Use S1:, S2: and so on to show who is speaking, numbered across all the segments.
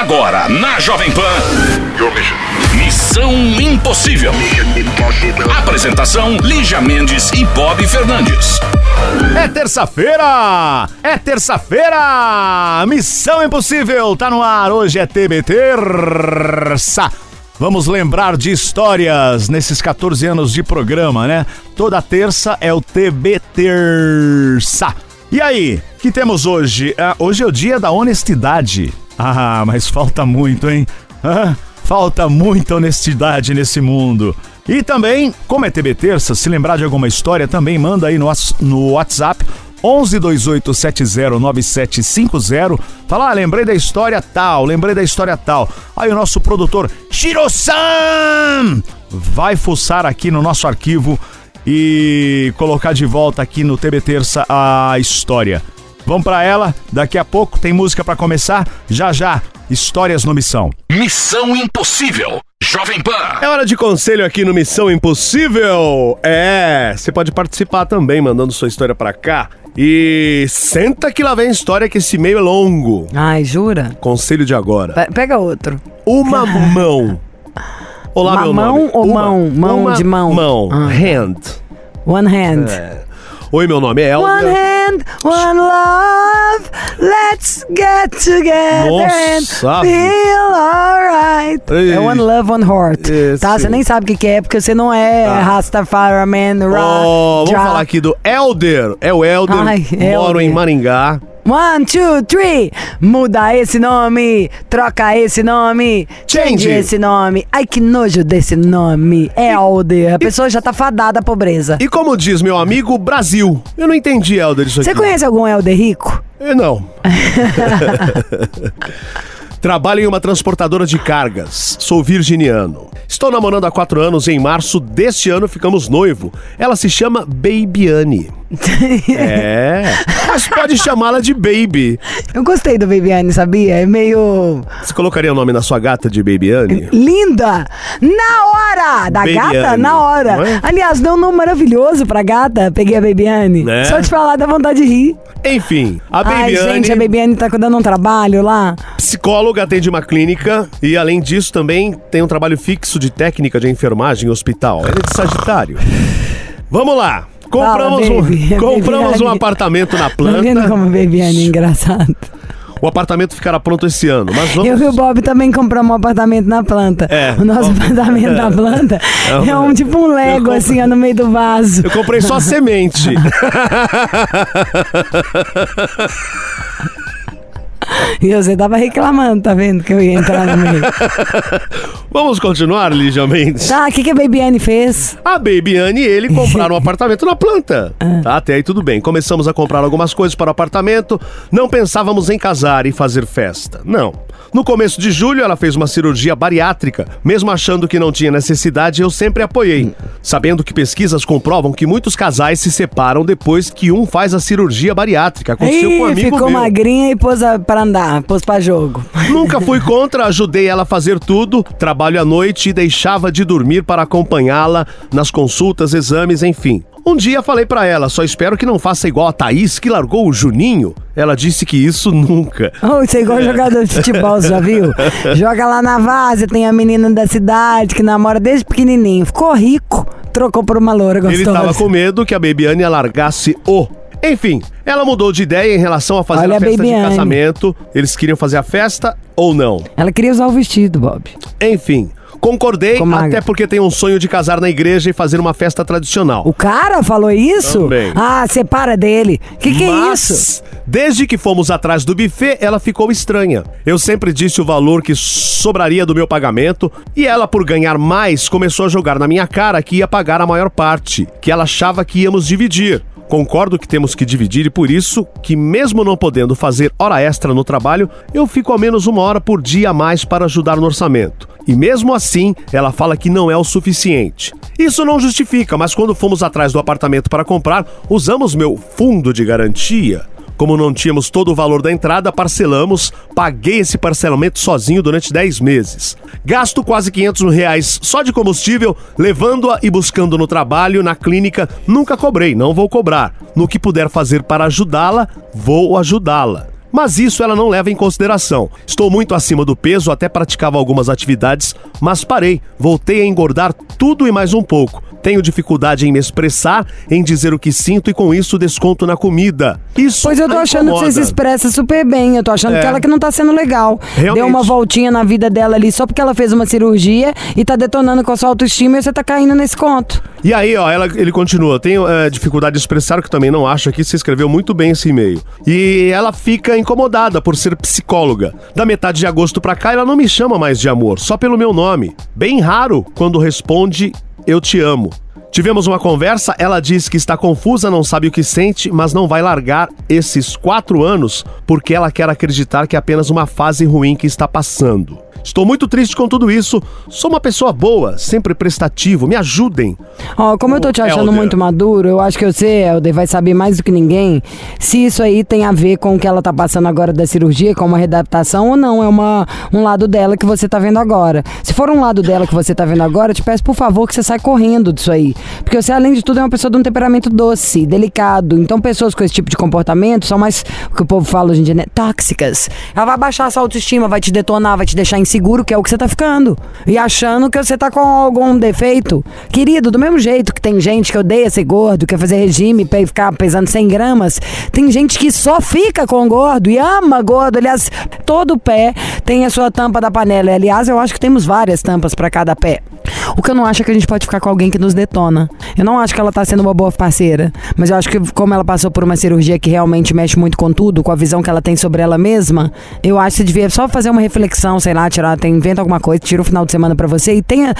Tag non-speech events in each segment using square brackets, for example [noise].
S1: Agora, na Jovem Pan. Missão Impossível. Apresentação: Lígia Mendes e Bob Fernandes.
S2: É terça-feira! É terça-feira! Missão Impossível tá no ar. Hoje é TB Terça. Vamos lembrar de histórias nesses 14 anos de programa, né? Toda terça é o TB Terça. E aí, que temos hoje? Ah, hoje é o dia da honestidade. Ah, mas falta muito, hein? Ah, falta muita honestidade nesse mundo. E também, como é TB Terça, se lembrar de alguma história, também manda aí no, whats- no WhatsApp 1128709750. Fala, ah, lembrei da história tal, lembrei da história tal. Aí o nosso produtor, Shiro-san, vai fuçar aqui no nosso arquivo e colocar de volta aqui no TB Terça a história. Vamos pra ela, daqui a pouco tem música pra começar, já já, histórias no Missão.
S1: Missão Impossível. Jovem Pan.
S3: É hora de conselho aqui no Missão Impossível. É, você pode participar também mandando sua história pra cá. E senta que lá vem a história que esse meio é longo.
S4: Ai, jura?
S3: Conselho de agora.
S4: Pe- Pega outro.
S3: Uma [laughs] mão. Olá,
S4: Uma
S3: meu
S4: mão
S3: nome.
S4: ou
S3: Uma-
S4: mão? Mão de mão?
S3: Mão.
S4: Ah.
S3: Hand.
S4: One hand.
S3: Oi, meu nome é
S4: One
S3: Elder.
S4: hand, one love. Let's get together
S3: Nossa,
S4: and feel alright. É one love, one heart.
S3: Isso.
S4: Tá? Você nem sabe o que, que é, porque você não é
S3: Tá.
S4: Rastafari Man, Ra,
S3: Oh, vamos falar aqui do Elder. É o Elder.
S4: Ai,
S3: Moro
S4: Elder.
S3: em Maringá.
S4: One, two, three. Muda esse nome. Troca esse nome.
S3: Change.
S4: esse nome. Ai, que nojo desse nome. Elder. A pessoa já tá fadada à pobreza.
S3: E como diz meu amigo, Brasil. Eu não entendi, Elder, isso
S4: Você
S3: aqui.
S4: conhece algum Elder rico?
S3: Eu não. [laughs] Trabalho em uma transportadora de cargas. Sou virginiano. Estou namorando há quatro anos e em março deste ano ficamos noivo. Ela se chama Babyane. É, [laughs] mas pode chamá-la de Baby.
S4: Eu gostei do Babyane, sabia? É meio
S3: Você colocaria o nome na sua gata de Babyane?
S4: linda. Na hora! Da
S3: Babyane,
S4: gata, na hora.
S3: não é?
S4: Aliás, deu um nome maravilhoso pra gata. Peguei a Babyane.
S3: Né?
S4: Só te falar, dá vontade de rir.
S3: Enfim, a
S4: Ai,
S3: Babyane,
S4: gente, a Babyane tá dando um trabalho lá.
S3: psicóloga, atende uma clínica e, além disso, também tem um trabalho fixo de técnica de enfermagem em hospital. Ela é de Sagitário. Vamos lá. Compramos,
S4: Fala, baby. [laughs]
S3: um, compramos um apartamento na
S4: Tá vendo
S3: planta.
S4: como a Babyane é engraçado?
S3: O apartamento ficará pronto esse ano, mas vamos...
S4: Eu e o Bob também compramos um apartamento na planta.
S3: É.
S4: O nosso apartamento na [laughs] planta é um tipo um Lego,
S3: compre-
S4: assim, ó, no meio do vaso.
S3: Eu comprei só semente. [laughs]
S4: E você tava reclamando, tá vendo? Que eu ia entrar no meio. [laughs]
S3: Vamos continuar, Lígia Mendes?
S4: Tá, o que, que a Babyane fez?
S3: A Baby Anne e ele compraram um [laughs] apartamento na planta. Tá, até aí tudo bem. Começamos a comprar algumas coisas para o apartamento. Não pensávamos em casar e fazer festa. Não. No começo de julho, ela fez uma cirurgia bariátrica. Mesmo achando que não tinha necessidade, eu sempre apoiei. Sabendo que pesquisas comprovam que muitos casais se separam depois que um faz a cirurgia bariátrica. Aconteceu com um
S4: Ih,
S3: amigo
S4: ficou
S3: meu.
S4: magrinha e pôs a, pra andar, pôs pra jogo. [laughs]
S3: Nunca fui contra, ajudei ela a fazer tudo, trabalho à noite e deixava de dormir para acompanhá-la nas consultas, exames, enfim. Um dia falei pra ela, só espero que não faça igual a Thaís que largou o Juninho. Ela disse que isso [laughs] nunca.
S4: Oh, isso é igual jogador de futebol, você já viu? [laughs] Joga lá na várzea, tem a menina da cidade que namora desde pequenininho. Ficou rico, trocou por uma loura gostosa.
S3: Ele estava com medo que a Babyane largasse o. Enfim, ela mudou de ideia em relação a fazer
S4: Olha
S3: a festa de
S4: Anne.
S3: casamento. Eles queriam fazer a festa ou não.
S4: Ela queria usar o vestido, Bob.
S3: Enfim, concordei, até porque tenho um sonho de casar na igreja e fazer uma festa tradicional.
S4: O cara falou isso?
S3: Também.
S4: Ah, separa dele. Que que é
S3: Mas,
S4: isso?
S3: Desde que fomos atrás do buffet, ela ficou estranha. Eu sempre disse o valor que sobraria do meu pagamento e ela, por ganhar mais, começou a jogar na minha cara que ia pagar a maior parte, que ela achava que íamos dividir. Concordo que temos que dividir e por isso que, mesmo não podendo fazer hora extra no trabalho, eu fico ao menos uma hora por dia a mais para ajudar no orçamento. E mesmo assim, ela fala que não é o suficiente. Isso não justifica, mas quando fomos atrás do apartamento para comprar, usamos meu fundo de garantia. Como não tínhamos todo o valor da entrada, parcelamos, paguei esse parcelamento sozinho durante 10 meses. Gasto quase 500 reais só de combustível, levando-a e buscando no trabalho, na clínica, nunca cobrei, não vou cobrar. No que puder fazer para ajudá-la, vou ajudá-la. Mas isso ela não leva em consideração. Estou muito acima do peso, até praticava algumas atividades, mas parei. Voltei a engordar tudo e mais um pouco. Tenho dificuldade em me expressar, em dizer o que sinto e com isso desconto na comida. Isso
S4: Pois eu tô achando que você se
S3: incomoda.
S4: expressa super bem. Eu tô achando
S3: É.
S4: que ela que não tá sendo legal.
S3: Realmente.
S4: Deu uma voltinha na vida dela ali só porque ela fez uma cirurgia e tá detonando com a sua autoestima e você tá caindo nesse conto.
S3: E aí, ó, ela, ele continua. Tenho é, dificuldade de expressar, que também não acho aqui. Você escreveu muito bem esse e-mail. E ela fica incomodada por ser psicóloga. Da metade de agosto pra cá, ela não me chama mais de amor, só pelo meu nome. Bem raro quando responde eu te amo. Tivemos uma conversa, ela diz que está confusa, não sabe o que sente, mas não vai largar esses quatro anos porque ela quer acreditar que é apenas uma fase ruim que está passando. Estou muito triste com tudo isso. Sou uma pessoa boa, sempre prestativo. Me ajudem.
S4: Ó, como eu tô te achando
S3: Helder.
S4: muito maduro, eu acho que você, Helder, vai saber mais do que ninguém se isso aí tem a ver com o que ela tá passando agora da cirurgia, com uma readaptação ou não. É uma, um lado dela que você tá vendo agora. Se for um lado dela que você tá vendo agora, eu te peço, por favor, que você saia correndo disso aí. Porque você, além de tudo, é uma pessoa de um temperamento doce, delicado. Então, pessoas com esse tipo de comportamento são mais, o que o povo fala hoje em dia, né? Tóxicas. Ela vai baixar a sua autoestima, vai te detonar, vai te deixar inseguro, que é o que você tá ficando. E achando que você tá com algum defeito. Querido, do mesmo jeito que tem gente que odeia ser gordo, quer fazer regime pra ficar pesando 100 gramas, tem gente que só fica com gordo e ama gordo. Aliás, todo pé tem a sua tampa da panela. E, aliás, eu acho que temos várias tampas pra cada pé. O que eu não acho é que a gente pode ficar com alguém que nos detona. Eu não acho que ela tá sendo uma boa parceira, mas eu acho que como ela passou por uma cirurgia que realmente mexe muito com tudo, com a visão que ela tem sobre ela mesma, eu acho que você devia só fazer uma reflexão, sei lá, tirar, tem, inventa alguma coisa, tira o final de semana pra você e tenha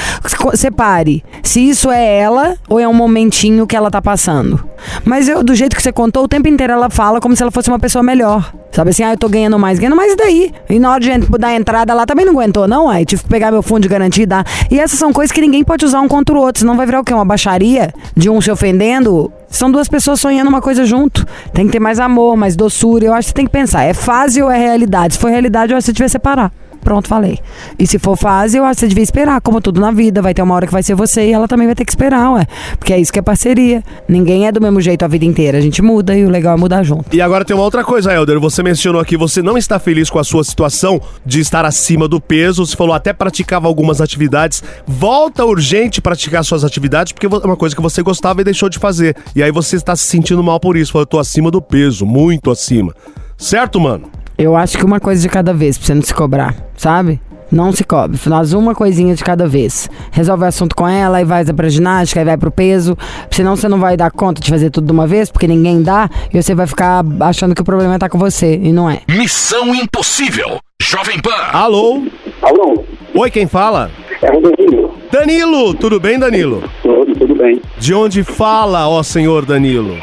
S4: separe se isso é ela ou é um momentinho que ela tá passando. Mas eu, do jeito que você contou, o tempo inteiro ela fala como se ela fosse uma pessoa melhor. Sabe assim, ah, eu tô ganhando mais, ganhando mais e daí? E na hora de dar entrada lá também não aguentou, não? Aí tive que pegar meu fundo de garantia e dar. E essas são coisas que ninguém pode usar um contra o outro, senão vai virar o quê? Uma baixaria de um se ofendendo? São duas pessoas sonhando uma coisa junto. Tem que ter mais amor, mais doçura. Eu acho que você tem que pensar, é fase ou é realidade? Se for realidade, eu acho que você devia separar. Pronto, falei. E se for fase, eu acho que você devia esperar, como tudo na vida. Vai ter uma hora que vai ser você e ela também vai ter que esperar, ué. Porque é isso que é parceria. Ninguém é do mesmo jeito a vida inteira. A gente muda e o legal é mudar junto.
S3: E agora tem uma outra coisa, Helder. Você mencionou aqui, você não está feliz com a sua situação de estar acima do peso. Você falou até praticava algumas atividades. Volta urgente praticar suas atividades, porque é uma coisa que você gostava e deixou de fazer. E aí você está se sentindo mal por isso. Falou, eu tô acima do peso, muito acima. Certo, mano?
S4: Eu acho que uma coisa de cada vez, pra você não se cobrar, sabe? Não se cobre, faz uma coisinha de cada vez. Resolve o assunto com ela, aí vai pra ginástica, aí vai pro peso. Senão você não vai dar conta de fazer tudo de uma vez, porque ninguém dá, e você vai ficar achando que o problema tá com você, e não é.
S1: Missão Impossível. Jovem Pan.
S3: Alô?
S5: Alô,
S3: Oi, quem fala?
S5: é o Danilo.
S3: Danilo, tudo bem, Danilo?
S5: Tudo, tudo bem.
S3: De onde fala, ó senhor Danilo?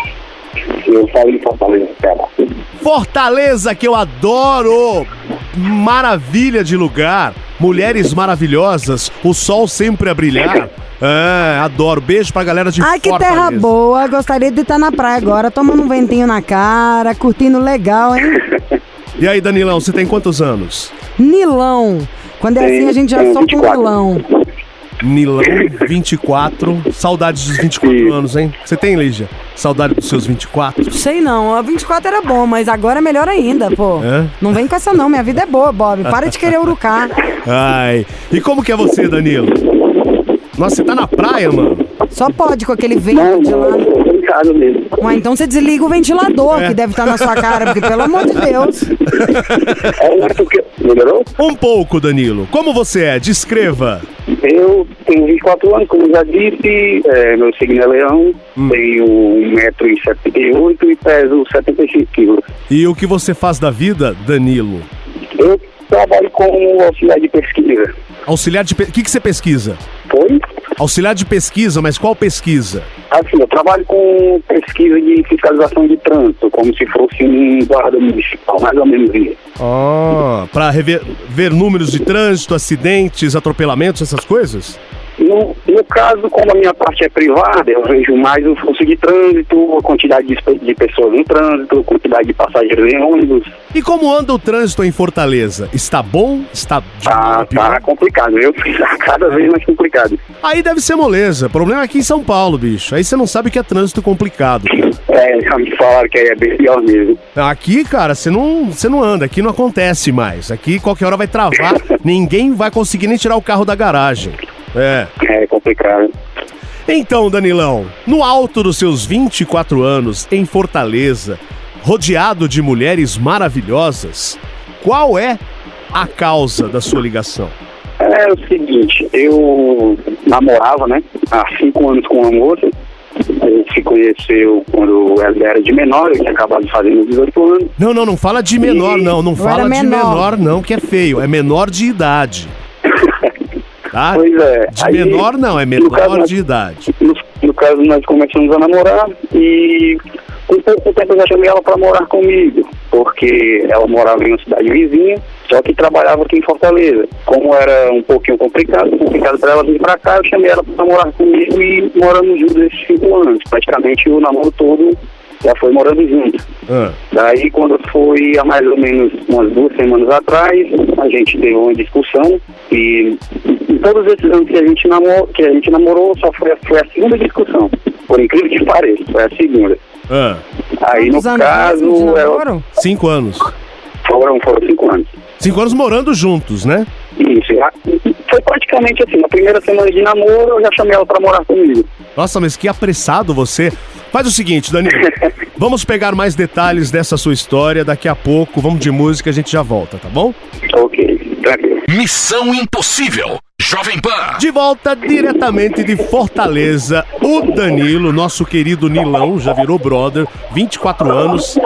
S5: Eu falo em Fortaleza, cara.
S3: Fortaleza, que eu adoro! Maravilha de lugar, mulheres maravilhosas, o sol sempre a brilhar. É, adoro. Beijo pra galera de
S4: Ai, que
S3: Fortaleza.
S4: terra boa, gostaria de estar na praia agora, tomando um ventinho na cara, curtindo legal, hein?
S3: E aí, Danilão, você tem quantos anos?
S4: Nilão. Quando é assim, a gente já solta um
S5: 24.
S4: nilão.
S3: Nilão, 24. Saudades dos 24
S5: Sim.
S3: anos, hein? Você tem, Lígia? Saudade dos seus 24?
S4: Sei não, a 24 era bom, mas agora é melhor ainda, pô.
S3: É?
S4: Não vem com essa não, minha vida é boa, Bob. Para de querer urucar.
S3: Ai. E como que é você, Danilo? Nossa, você tá na praia, mano?
S4: Só pode com aquele vento
S5: Não,
S4: de lá. Ué, então você desliga o ventilador
S3: É.
S4: que deve estar na sua cara, porque pelo amor de Deus.
S5: É. Melhorou?
S3: Um pouco, Danilo. Como você é? Descreva.
S5: Eu tenho 24 anos, como já disse, é, meu signo é leão, tenho 1,78m e peso 75 quilos.
S3: E o que você faz da vida, Danilo?
S5: Eu trabalho como auxiliar de pesquisa.
S3: Auxiliar de... O que, que você pesquisa?
S5: Foi?
S3: Auxiliar de pesquisa, mas qual pesquisa?
S5: Assim, eu trabalho com pesquisa de fiscalização de trânsito, como se fosse um guarda municipal, mais ou menos isso.
S3: Ah, rever, ver números de trânsito, acidentes, atropelamentos, essas coisas?
S5: No, no caso, como a minha parte é privada, eu vejo mais o fluxo de trânsito, a quantidade de, de pessoas no trânsito, a quantidade de passageiros em ônibus.
S3: E como anda o trânsito em Fortaleza? Está bom? Está
S5: Tá, tá complicado, eu Tá [laughs] cada vez mais complicado.
S3: Aí deve ser moleza. O problema é aqui em São Paulo, bicho. Aí você não sabe o que é trânsito complicado.
S5: É, já me falaram que aí é bem pior mesmo.
S3: Aqui, cara, você não, você não anda, aqui não acontece mais. Aqui qualquer hora vai travar, [laughs] ninguém vai conseguir nem tirar o carro da garagem. É.
S5: É complicado.
S3: Então, Danilão, no alto dos seus 24 anos, em Fortaleza, rodeado de mulheres maravilhosas, qual é a causa da sua ligação?
S5: É o seguinte, eu namorava, né, há cinco anos com uma moça. A gente se conheceu quando ela era de menor, eu tinha acabado de fazer meus 18 anos.
S3: Não, não, não fala de menor, não. Não
S4: Eu
S3: fala de
S4: menor.
S3: menor, não, que é feio. É menor de idade. Tá?
S5: Pois é.
S3: De
S5: aí,
S3: menor, não, é
S5: no caso,
S3: menor
S5: nós-
S3: de idade.
S5: No, no caso, nós começamos a namorar e com pouco tempo eu já chamei ela para morar comigo, porque ela morava em uma cidade vizinha, só que trabalhava aqui em Fortaleza. Como era um pouquinho complicado, complicado para ela vir para cá, eu chamei ela para morar comigo e moramos juntos esses cinco anos. Praticamente o namoro todo já foi morando junto.
S3: Ah,
S5: Daí, quando foi há mais ou menos umas duas semanas atrás, a gente teve uma discussão e em todos esses anos que a gente namorou, que a gente namorou só foi, a- foi a segunda discussão. Por incrível que pareça, foi a segunda.
S3: ah.
S5: Aí, no
S4: Quantos anos
S5: caso, ela,
S4: namoro?
S3: Cinco anos.
S5: foram, foram cinco anos.
S3: Cinco anos morando juntos, né?
S5: Isso, já- foi praticamente assim, na primeira semana de namoro, eu já chamei ela para morar comigo.
S3: Nossa, mas que apressado você. Faz o seguinte, Danilo. [laughs] vamos pegar mais detalhes dessa sua história daqui a pouco. Vamos de música, a gente já volta, tá bom?
S5: Ok,
S1: Missão Impossível. Jovem Pan.
S3: De volta diretamente de Fortaleza, o Danilo, nosso querido Nilão, já virou brother, 24 anos.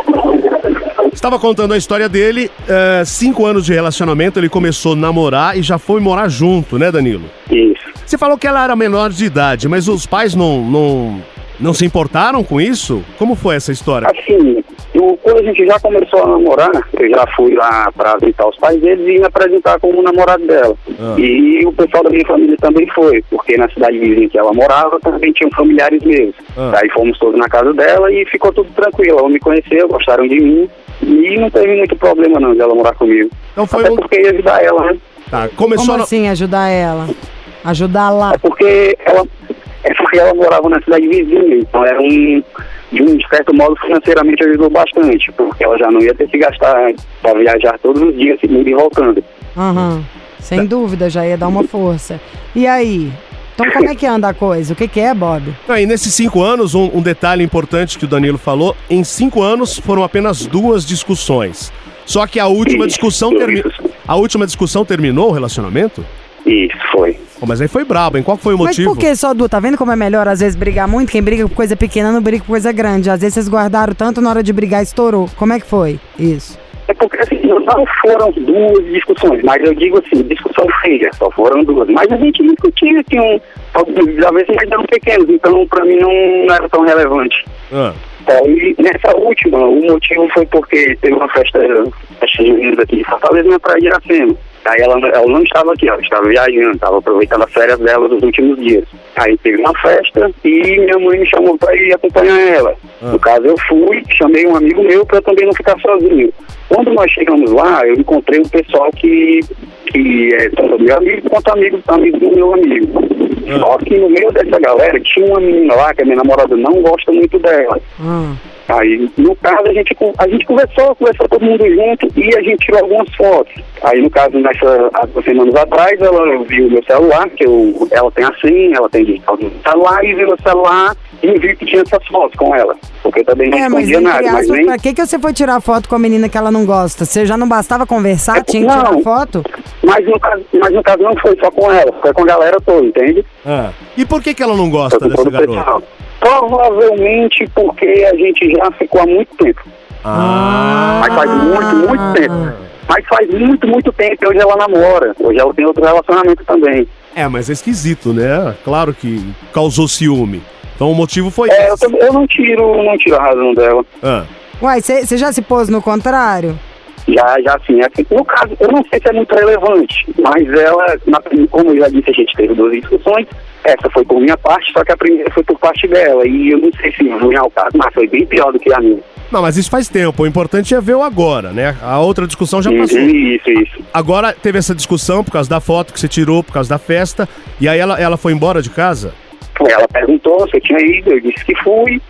S3: Estava contando a história dele, é, cinco anos de relacionamento, ele começou a namorar e já foi morar junto, né, Danilo?
S5: Isso.
S3: Você falou que ela era menor de idade, mas os pais não, não, não se importaram com isso? Como foi essa história?
S5: Assim, eu- quando a gente já começou a namorar, eu já fui lá pra visitar os pais deles e me apresentar como namorado dela.
S3: Ah.
S5: E o pessoal da minha família também foi, porque na cidade vizinha que ela morava também tinham familiares meus.
S3: Ah.
S5: Daí fomos todos na casa dela e ficou tudo tranquilo. Ela me conheceu, gostaram de mim e não teve muito problema não de ela morar comigo.
S3: Então foi
S5: Até
S3: um-
S5: porque ia ajudar ela, né?
S3: Tá, começou
S4: Como
S3: no-
S4: assim ajudar ela? Ajudar lá.
S5: É porque ela, é porque ela morava na cidade vizinha, então era um, de um certo modo financeiramente ajudou bastante, porque ela já não ia ter que gastar para viajar todos os dias, indo e voltando.
S4: Aham. Sem dúvida, já ia dar uma força. E aí? Então como é que anda a coisa? O que, que é, Bob?
S3: Aí, nesses cinco anos, um, um detalhe importante que o Danilo falou: em cinco anos foram apenas duas discussões. Só que a última
S5: Isso,
S3: discussão terminou. A última discussão terminou o relacionamento?
S5: Isso, foi.
S3: Mas aí foi brabo, hein? Qual foi o
S4: Mas
S3: motivo?
S4: por que só Du? Tá vendo como é melhor às vezes brigar muito? Quem briga por coisa pequena não briga por coisa grande. Às vezes vocês guardaram tanto na hora de brigar estourou. Como é que foi isso?
S5: É porque assim, não foram duas discussões, mas eu digo assim, discussão feia, só foram duas. Mas a gente discutia que um, às vezes eram pequenos, então pra mim não, não era tão relevante.
S3: Ah,
S5: Aí, nessa última, o motivo foi porque teve uma festa, festa junina aqui de Fortaleza na Praia de Iracema. Aí ela, ela não estava aqui, ela estava viajando, estava aproveitando as férias dela dos últimos dias. Aí teve uma festa e minha mãe me chamou para ir acompanhar ela. No caso, eu fui, chamei um amigo meu para também não ficar sozinho. Quando nós chegamos lá, eu encontrei um pessoal que, que é tanto meu amigo quanto amigo, amigo do meu amigo. Só que no meio dessa galera tinha uma menina lá que a minha namorada não gosta muito dela.
S4: Ah.
S5: Aí, no caso, a gente, a gente conversou, conversou todo mundo junto e a gente tirou algumas fotos. Aí, no caso, nessa, há duas semanas atrás, ela viu o meu celular, que eu, ela tem a senha, ela tem digital no celular, e viu meu celular e viu que tinha essas fotos com ela. Porque eu também não
S4: É, mas
S5: escondia
S4: entre
S5: nada, mas nem...
S4: pra que, que você foi tirar foto com a menina que ela não gosta? Você já não bastava conversar,
S5: É,
S4: tinha que tirar foto?
S5: Mas no, caso, mas no caso não foi só com ela, foi com a galera toda, entende?
S3: ah. E por que, que ela não gosta dessa garota?
S5: pessoal. Provavelmente porque a gente já ficou há muito tempo.
S3: Ah,
S5: Mas faz muito, muito tempo. Mas faz muito, muito tempo que hoje ela namora. Hoje ela tem outro relacionamento também.
S3: é, mas é esquisito, né? Claro que causou ciúme. Então o motivo foi
S5: É, eu,
S3: esse.
S5: também- eu não tiro, não tiro a razão dela.
S3: Ah.
S4: Uai, você já se pôs no contrário?
S5: Já, já assim, assim, no caso, eu não sei se é muito relevante, mas ela, na, como eu já disse, a gente teve duas discussões, essa foi por minha parte, só que a primeira foi por parte dela, e eu não sei se não é o caso, mas foi bem pior do que a minha.
S3: Não, mas isso faz tempo. O importante é ver o agora, né? A outra discussão já passou.
S5: Isso, isso.
S3: Agora teve essa discussão por causa da foto que você tirou, por causa da festa. E aí ela, ela foi embora de casa?
S5: Ela perguntou se eu tinha ido, eu disse que fui.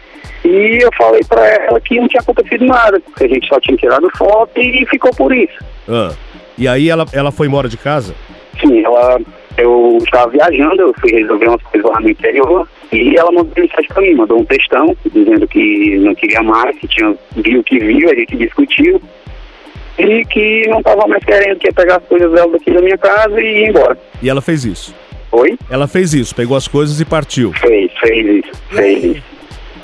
S5: E eu falei pra ela que não tinha acontecido nada, porque a gente só tinha tirado foto e ficou por isso.
S3: Ah. E aí ela, ela foi embora de casa?
S5: Sim, ela, eu estava viajando, eu fui resolver umas coisas lá no interior e ela mandou mensagem pra mim, mandou um textão dizendo que não queria mais, que tinha viu que viu, a gente discutiu e que não estava mais querendo que ia pegar as coisas dela daqui da minha casa e ir embora.
S3: E ela fez isso?
S5: Oi?
S3: Ela fez isso, pegou as coisas e partiu.
S5: Fez, fez isso, fez isso.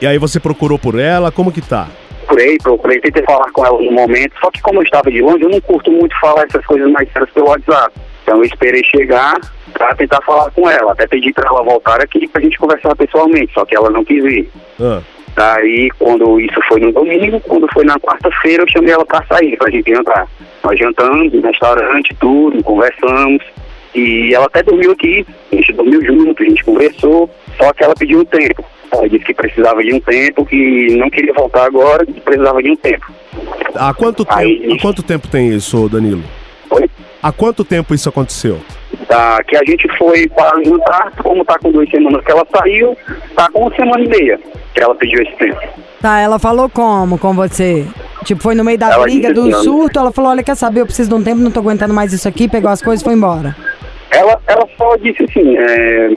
S3: E aí você procurou por ela, como que tá?
S5: Procurei, procurei, tentei falar com ela no momento, só que como eu estava de longe, eu não curto muito falar essas coisas mais sérias pelo WhatsApp. Então eu esperei chegar pra tentar falar com ela. Até pedi pra ela voltar aqui pra gente conversar pessoalmente, só que ela não quis ir.
S3: Ah.
S5: Daí, quando isso foi no domingo, quando foi na quarta-feira, eu chamei ela pra sair, pra gente jantar. Nós jantamos no restaurante, tudo, conversamos. E ela até dormiu aqui, a gente dormiu junto, a gente conversou, só que ela pediu um tempo. Ela disse que precisava de um tempo, que não queria voltar agora, que precisava de um tempo.
S3: Há quanto,
S5: Aí-
S3: tempo, há quanto tempo tem isso, Danilo?
S5: Foi?
S3: Há quanto tempo isso aconteceu?
S5: Tá, que a gente foi para jantar, como tá com duas semanas que ela saiu, tá com uma semana e meia que ela pediu esse tempo.
S4: Tá, ela falou como com você? Tipo, foi no meio da
S5: Ela
S4: briga, do
S5: assim,
S4: surto, ela falou, olha, quer saber, eu preciso de um tempo, não tô aguentando mais isso aqui, pegou as coisas e foi embora.
S5: Ela, ela só disse assim, é,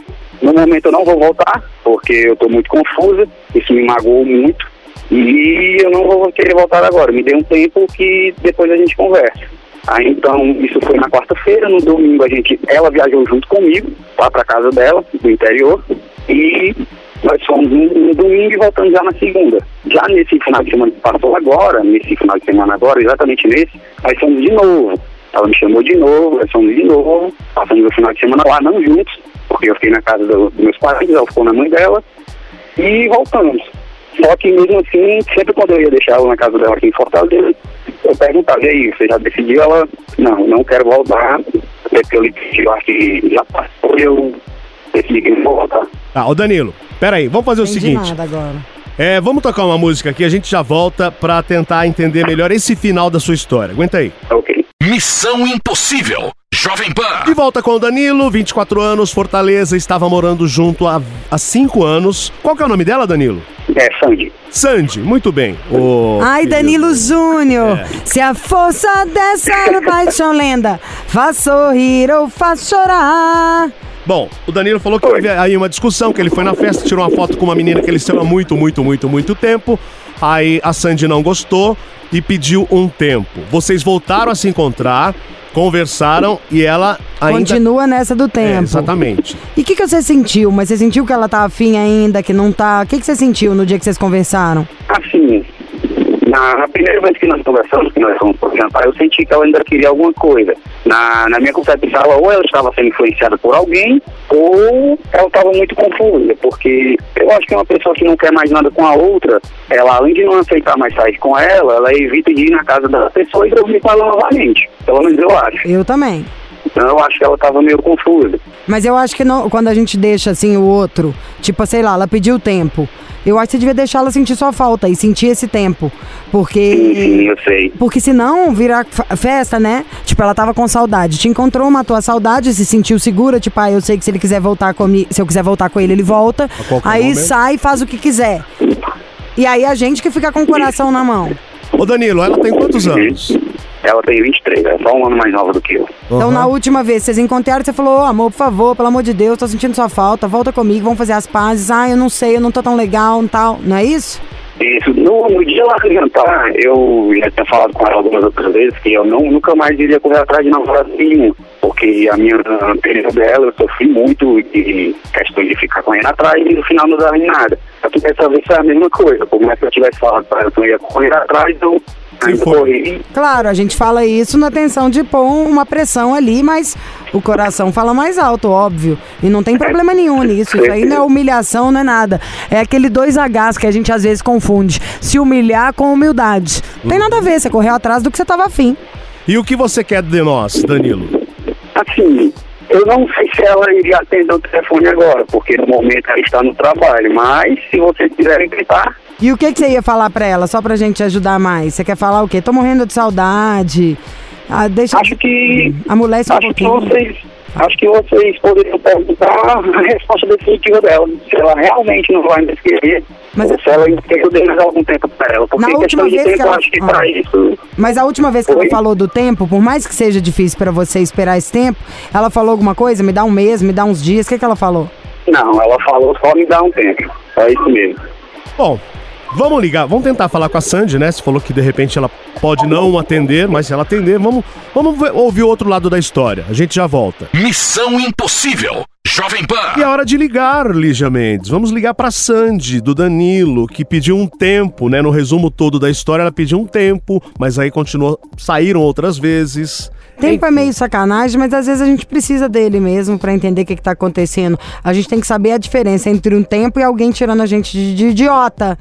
S5: no momento eu não vou voltar, porque eu tô muito confusa, isso me magoou muito, e eu não vou querer voltar agora. Me dê um tempo que depois a gente conversa. Aí então, isso foi na quarta-feira, no domingo a gente, ela viajou junto comigo, lá pra casa dela, do interior, e nós fomos no, no domingo e voltamos já na segunda. Já nesse final de semana que passou agora, nesse final de semana agora, exatamente nesse, nós fomos de novo. Ela me chamou de novo, nós fomos de novo, passamos o final de semana lá, não juntos, porque eu fiquei na casa do- dos meus pais, ela ficou na mãe dela, e voltamos. Só que mesmo assim, sempre quando eu ia deixar ela na casa dela aqui em Fortaleza, eu perguntava, e aí, você já decidiu? Ela, não, não quero voltar, porque eu eu acho que já passou, e eu decidi que não vou voltar.
S3: Ah, ô Danilo, peraí, vamos fazer o
S4: Entendi
S3: seguinte.
S4: nada agora.
S3: É, vamos tocar uma música aqui, a gente já volta pra tentar entender melhor esse final da sua história. Aguenta aí.
S5: Ok.
S1: Missão Impossível. Jovem Pan.
S3: De volta com o Danilo, 24 anos, Fortaleza, estava morando junto há, há 5 anos. Qual que é o nome dela, Danilo?
S5: É, Sandy.
S3: Sandy, muito bem. Ô,
S4: Ai,
S3: querido.
S4: Danilo Júnior,
S3: É.
S4: se a força dessa paixão [laughs] lenda faz sorrir ou faz chorar.
S3: Bom, o Danilo falou que teve aí uma discussão, que ele foi na festa, tirou uma foto com uma menina que ele saiu há muito, muito, muito, muito tempo. Aí a Sandy não gostou e pediu um tempo. Vocês voltaram a se encontrar, conversaram e ela ainda...
S4: Continua nessa do
S3: É,
S4: tempo.
S3: exatamente.
S4: E o que, que você sentiu? Mas você sentiu que ela tá afim ainda, que não tá? O que, que você sentiu no dia que vocês conversaram?
S5: Assim, na, primeira vez que nós conversamos, que nós fomos para jantar, eu senti que ela ainda queria alguma coisa. Na, na minha concepção, ou ela estava sendo influenciada por alguém, ou ela estava muito confusa, porque eu acho que uma pessoa que não quer mais nada com a outra, ela, além de não aceitar mais sair com ela, ela evita de ir na casa da pessoa e dormir com ela novamente. Pelo menos eu acho.
S4: Eu também.
S5: Então eu acho que ela estava meio confusa.
S4: Mas eu acho que não, quando a gente deixa assim o outro, tipo, sei lá, ela pediu tempo. Eu acho que você devia deixar ela sentir sua falta e sentir esse tempo. Porque.
S5: sim, eu sei.
S4: Porque senão vira fa- festa, né? Tipo, ela tava com saudade. Te encontrou, matou a saudade, se sentiu segura. Tipo, ah, eu sei que se ele quiser voltar comigo, se eu quiser voltar com ele, ele volta. Aí
S3: momento.
S4: sai e faz o que quiser. E aí a gente que fica com o coração na mão.
S3: Ô Danilo, ela tem quantos anos?
S5: Ela tem 23, é só um ano mais nova do que eu.
S4: Então, na última vez, vocês encontraram, você falou, ô amor, por favor, pelo amor de Deus, tô sentindo sua falta, volta comigo, vamos fazer as pazes. Ah, eu não sei, eu não tô tão legal e tal. Não é isso?
S5: Isso, no, no dia lá de jantar, eu já tinha falado com ela algumas outras vezes que eu não, nunca mais iria correr atrás de namorado nenhum, porque a minha anterior dela, eu sofri muito de questões de ficar correndo atrás e no final não dava em nada. Só que dessa vez foi a mesma coisa, por mais que eu tivesse falado para ela que eu ia correr atrás, eu
S3: foi.
S4: Claro, a gente fala isso na intenção de pôr uma pressão ali, mas o coração fala mais alto, óbvio. E não tem problema nenhum nisso. Isso aí não é humilhação, não é nada. É aquele dois Hs que a gente às vezes confunde. Se humilhar com humildade. Não tem nada a ver, você correu atrás do que você tava afim.
S3: E o que você quer de nós, Danilo?
S5: Assim, eu não sei se ela iria atender o telefone agora, porque no momento ela está no trabalho, mas se vocês quiserem tentar,
S4: E o que, que você ia falar pra ela, só pra gente ajudar mais? Você quer falar o quê? Tô morrendo de saudade. Ah, deixa
S5: acho que.
S4: amolece um
S5: Acho que
S4: pouquinho.
S5: vocês. Acho que vocês poderiam perguntar a resposta definitiva dela. Se ela realmente não vai mais querer,
S4: Mas-
S5: ou se ela quer que eu dê mais algum tempo para ela. Porque
S4: Na última vez que
S5: tempo,
S4: ela-
S5: acho que
S4: Ah.
S5: para isso.
S4: Mas a última vez que ela
S5: Oi?
S4: falou do tempo, por mais que seja difícil pra você esperar esse tempo, ela falou alguma coisa? Me dá um mês, me dá uns dias. O que, que ela falou?
S5: Não, ela falou só me dar um tempo. Só isso mesmo.
S3: Bom, vamos ligar, vamos tentar falar com a Sandy, né? Você falou que de repente ela pode não atender, mas se ela atender, vamos, vamos ver- ouvir o outro lado da história. A gente já volta.
S1: Missão Impossível. Jovem
S3: E
S1: Pan.
S3: é hora de ligar, Lígia Mendes. Vamos ligar pra Sandy, do Danilo, que pediu um tempo, né? No resumo todo da história, ela pediu um tempo, mas aí continuou. Saíram outras vezes.
S4: Tempo é meio sacanagem, mas às vezes a gente precisa dele mesmo pra entender o que, que tá acontecendo. A gente tem que saber a diferença entre um tempo e alguém tirando a gente de, de idiota.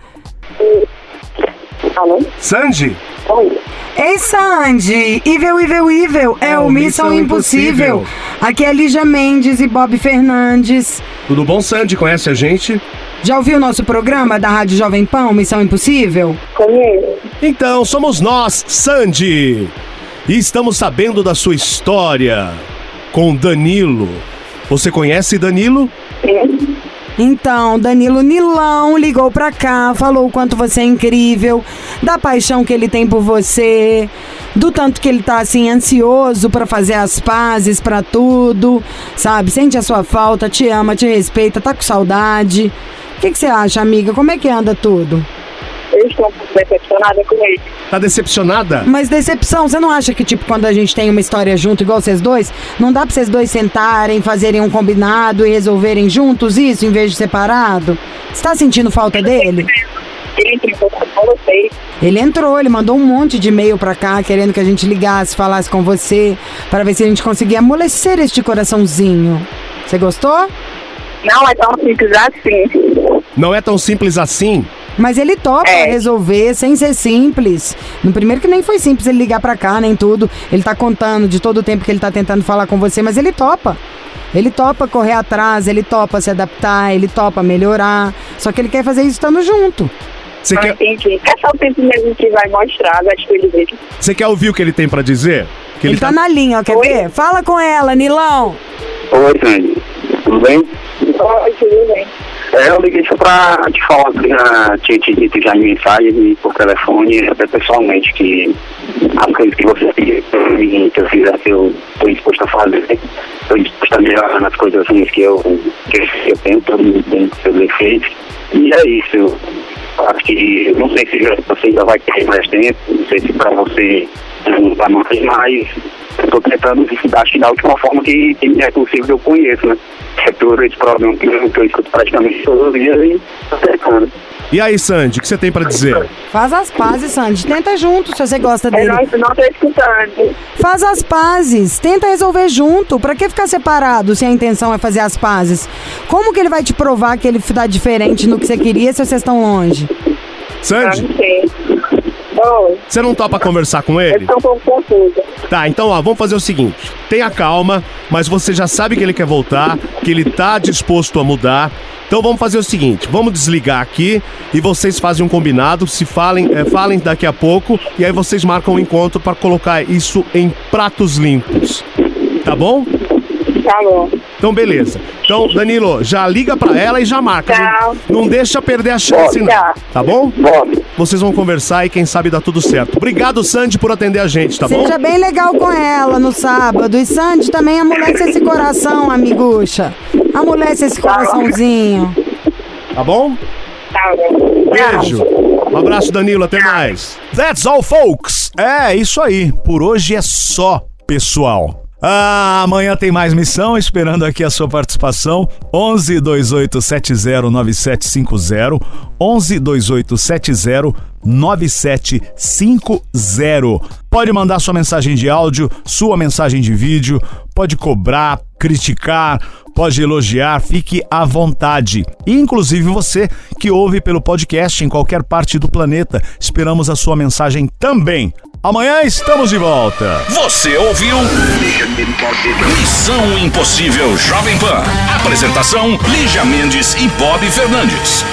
S5: Alô?
S3: Sandy?
S5: Oi.
S4: Ei, Sandy! Evil, Evil, Evil! É, o Missão Impossível. Aqui é Lígia Mendes e Bob Fernandes.
S3: Tudo bom, Sandy? Conhece a gente?
S4: Já ouviu o nosso programa da Rádio Jovem Pan, Missão Impossível?
S5: Conheço.
S3: Então, somos nós, Sandy. E estamos sabendo da sua história com Danilo. Você conhece Danilo?
S4: Então, Danilo Nilão ligou pra cá, falou o quanto você é incrível, da paixão que ele tem por você, do tanto que ele tá assim ansioso pra fazer as pazes pra tudo, sabe? Sente a sua falta, te ama, te respeita, tá com saudade. O que que você acha, amiga? Como é que anda tudo?
S5: Eu estou um pouco decepcionada com ele.
S3: Tá decepcionada?
S4: Mas decepção, você não acha que, tipo, quando a gente tem uma história junto, igual vocês dois, não dá pra vocês dois sentarem, fazerem um combinado e resolverem juntos isso, em vez de separado? Você tá sentindo falta dele?
S5: Ele entrou com vocês.
S4: Ele entrou, ele mandou um monte de e-mail pra cá, querendo que a gente ligasse, falasse com você, pra ver se a gente conseguia amolecer este coraçãozinho. Você gostou?
S5: Não é tão simples assim.
S3: Não é tão simples assim?
S4: Mas ele topa
S5: É.
S4: resolver sem ser simples. No primeiro que nem foi simples ele ligar pra cá, nem tudo. Ele tá contando de todo o tempo que ele tá tentando falar com você, mas ele topa. Ele topa correr atrás, ele topa se adaptar, ele topa melhorar. Só que ele quer fazer isso estando junto.
S3: Você
S5: Não
S3: quer,
S5: entendi. É só o tempo mesmo que vai mostrar as coisas dele.
S3: você quer ouvir o que ele tem pra dizer? Que
S4: Ele, tá... na linha, ó, quer
S5: Oi?
S4: ver? Fala com ela, Nilão.
S5: Oi, Sandy. Tudo bem? Oi, tudo bem. É, eu liguei só pra te falar que já tinha te dito já em mensagem e por telefone até pessoalmente que as coisas que você pediu que eu fizesse, eu estou disposto a fazer. Estou disposto a melhorar nas coisas ruins que eu, que eu tenho, todo mundo tem seus defeitos. E é isso. Eu acho que, não sei se você ainda vai ter mais tempo, não sei se pra você não vai mais, tô tentando, que da última forma que, que é possível eu conheço, né? É por esse problema que eu, que eu escuto praticamente todos os dias e tô tentando.
S3: E aí, Sandy, o que você tem pra dizer?
S4: Faz as pazes, Sandy. Tenta junto se você gosta
S5: Eu
S4: dele.
S5: não, não tô escutando.
S4: Faz as pazes. Tenta resolver junto. Pra que ficar separado se a intenção é fazer as pazes? Como que ele vai te provar que ele tá diferente no que você queria se vocês estão longe?
S3: Sandy,
S5: não sei. Oi,
S3: você não topa conversar com
S5: eu
S3: ele?
S5: tô um pouco confusa.
S3: Tá, então ó, vamos fazer o seguinte: tenha calma, mas você já sabe que ele quer voltar, que ele tá disposto a mudar. Então vamos fazer o seguinte: vamos desligar aqui e vocês fazem um combinado, se falem, é, falem daqui a pouco e aí vocês marcam um encontro pra colocar isso em pratos limpos. Tá bom?
S5: Tá bom.
S3: Então beleza. Então, Danilo, já liga pra ela e já marca.
S5: Tchau.
S3: Não, não deixa perder a chance, não. Tá bom?
S5: Bob,
S3: Vocês vão conversar e quem sabe dá tudo certo. Obrigado, Sandy, por atender a gente, tá bom?
S4: Seja bem legal com ela no sábado. E Sandy também amolece esse coração, amigucha. Amolece esse coraçãozinho.
S3: Tá bom?
S5: tá bom.
S3: Beijo. Um abraço, Danilo. Até mais.
S2: That's all, folks. É isso aí. Por hoje é só, pessoal. Ah, amanhã tem mais missão, esperando aqui a sua participação. 11 28 70 9750. 11 28 70 9750. Pode mandar sua mensagem de áudio, sua mensagem de vídeo, pode cobrar, criticar, pode elogiar, fique à vontade. Inclusive você que ouve pelo podcast em qualquer parte do planeta, esperamos a sua mensagem também. Amanhã estamos de volta.
S1: Você ouviu? Missão Impossível Jovem Pan. Apresentação: Lígia Mendes e Bob Fernandes.